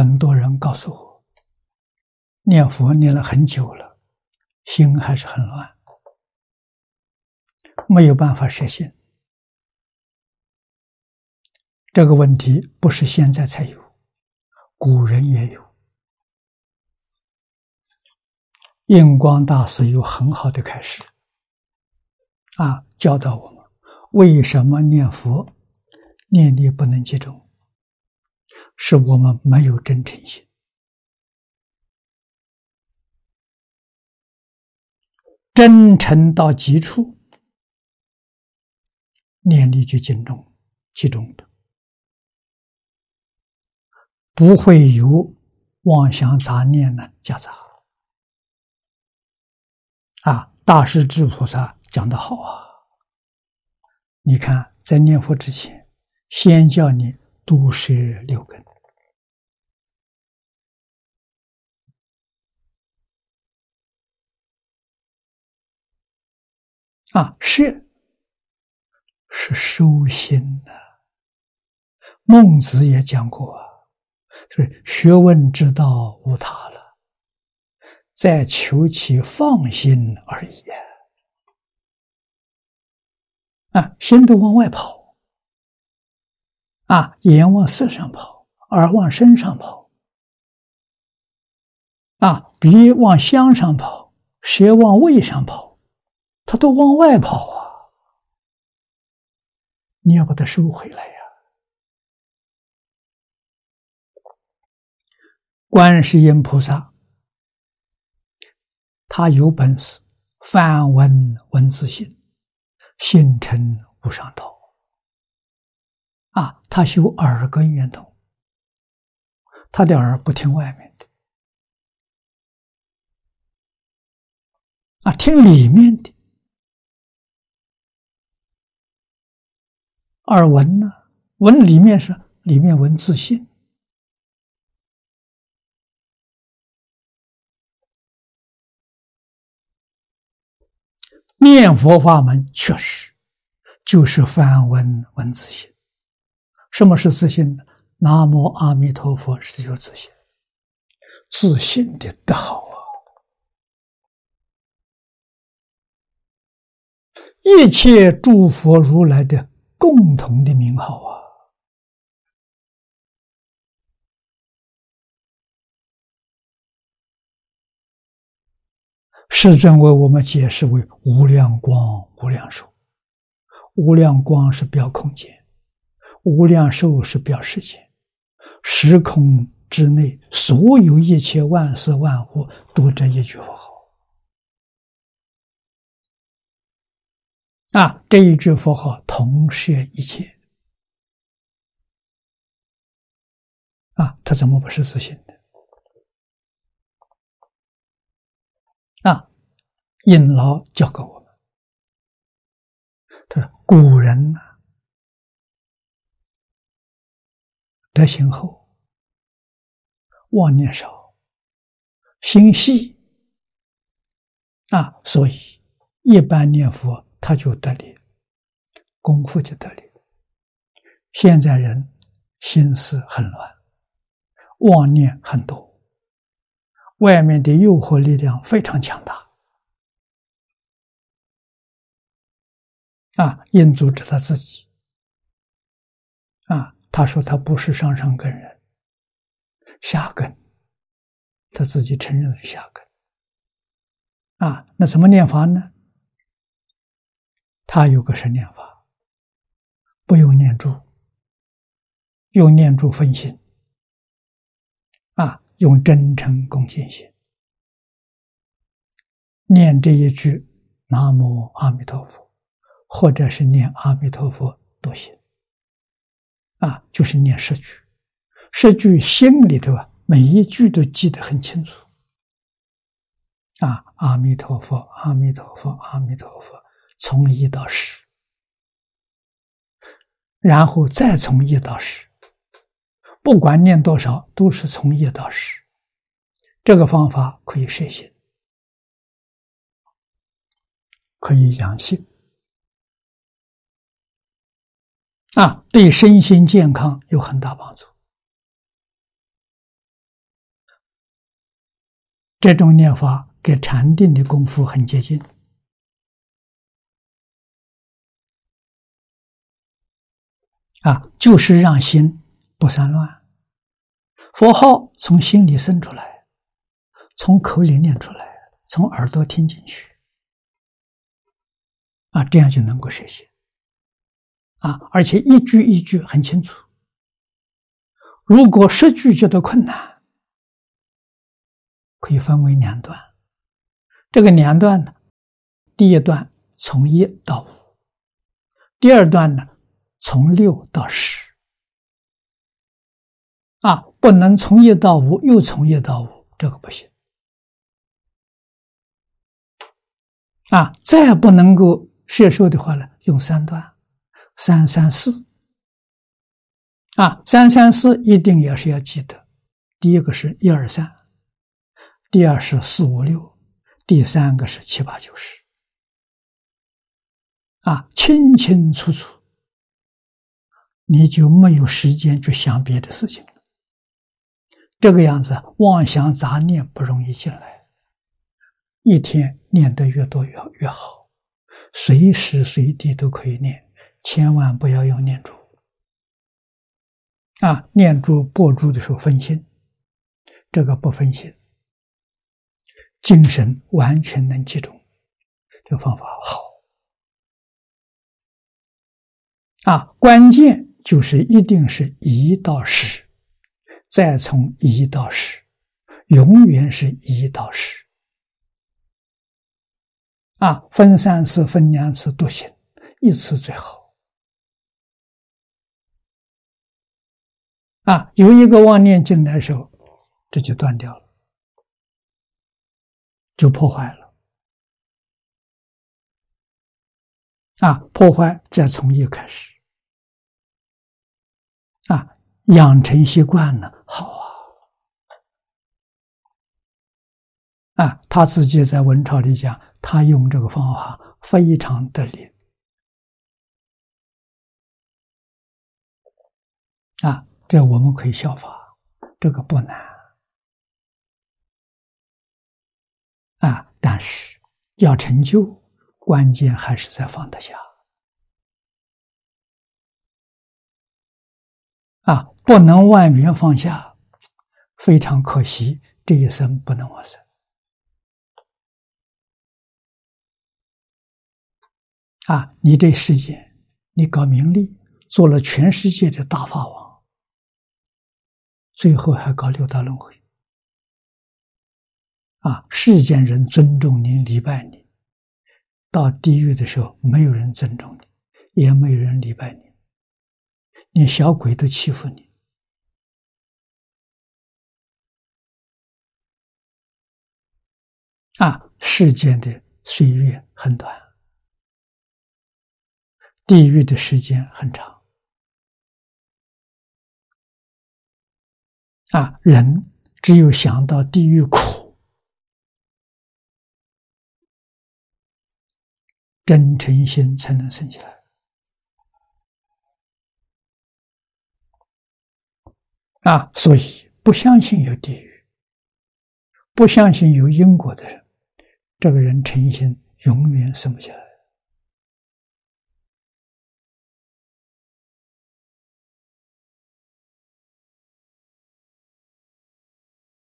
很多人告诉我，念佛念了很久了，心还是很乱，没有办法实现。这个问题不是现在才有，古人也有。印光大师有很好的开示，啊，教导我们为什么念佛念力不能集中，是我们没有真诚心，真诚到极处，念力就集中，集中的。不会有妄想杂念呢夹杂啊！大势至菩萨讲得好啊！你看，在念佛之前，先叫你毒舌六根啊，是是收心的。孟子也讲过啊。所以学问之道无他了，在求其放心而已啊！心都往外跑，啊，眼往色上跑，耳往身上跑，啊，鼻往香上跑，舌往味上跑，他都往外跑啊！你要把它收回来呀！观世音菩萨，他有本事，梵文文字性，信成无上道。啊，他修耳根圆通，他的耳不听外面的，啊，听里面的。耳闻呢，闻里面是里面闻自性。念佛法门确实就是梵文闻自性。什么是自性呢？南无阿弥陀佛是有自性，自性的道啊！一切诸佛如来的共同的名号啊！世尊为我们解释为无量光、无量寿。无量光是表空间，无量寿是表时间。时空之内，所有一切万事万物，都这一句佛号。啊，这一句佛号同摄一切。啊，他怎么不是自信的？啊，印老教给我们，他说：“古人呢，德行厚，妄念少，心细啊，所以一般念佛他就得力，功夫就得力。现在人心思很乱，妄念很多。”外面的诱惑力量非常强大，啊！印祖知道自己，啊，他说他不是上上根人，下根，他自己承认是下根，啊，那怎么念法呢？他有个神念法，不用念珠，用念珠分心，啊。用真诚恭敬心念这一句“南无阿弥陀佛”，或者是念“阿弥陀佛”都行。啊，就是念十句，十句心里头啊，每一句都记得很清楚。啊，阿弥陀佛，阿弥陀佛，阿弥陀佛，从一到十，然后再从一到十。不管念多少，都是从一到十。这个方法可以摄心，可以养性，啊，对身心健康有很大帮助。这种念法跟禅定的功夫很接近。啊，就是让心不散乱，佛号从心里生出来，从口里念出来，从耳朵听进去，啊，这样就能够实现。啊，而且一句一句很清楚。如果十句觉得困难，可以分为两段。这个两段呢，第一段从一到五，第二段呢，从六到十，啊，不能从一到五又从一到五，这个不行。啊，再不能够摄受的话呢，用三段，三三四。啊，三三四一定也是要记得，第一个是一二三，第二是四五六，第三个是七八九十。啊，清清楚楚。你就没有时间去想别的事情了。这个样子，妄想杂念不容易进来。一天念得越多越越好，随时随地都可以念，千万不要用念珠。啊，念珠、拨珠的时候分心，这个不分心，精神完全能集中，这方法好。啊，关键。就是一定是一到十，再从一到十，永远是一到十。啊，分三次、分两次都行，一次最好。啊，有一个妄念进来的时候，这就断掉了，就破坏了。啊，破坏再从一开始。啊，养成习惯了，好啊！啊，他自己在文朝里讲，他用这个方法非常得力。啊，这我们可以效法，这个不难。啊，但是要成就，关键还是在放得下。啊，不能万缘放下，非常可惜，这一生不能往生。啊，你这世界，你搞名利，做了全世界的大法王，最后还搞六道轮回。啊，世间人尊重你、礼拜你，到地狱的时候，没有人尊重你，也没有人礼拜你。连小鬼都欺负你啊！世间的岁月很短，地狱的时间很长啊！人只有想到地狱苦，真诚心才能生起来。啊，所以不相信有地狱，不相信有因果的人，这个人诚心永远生不下来。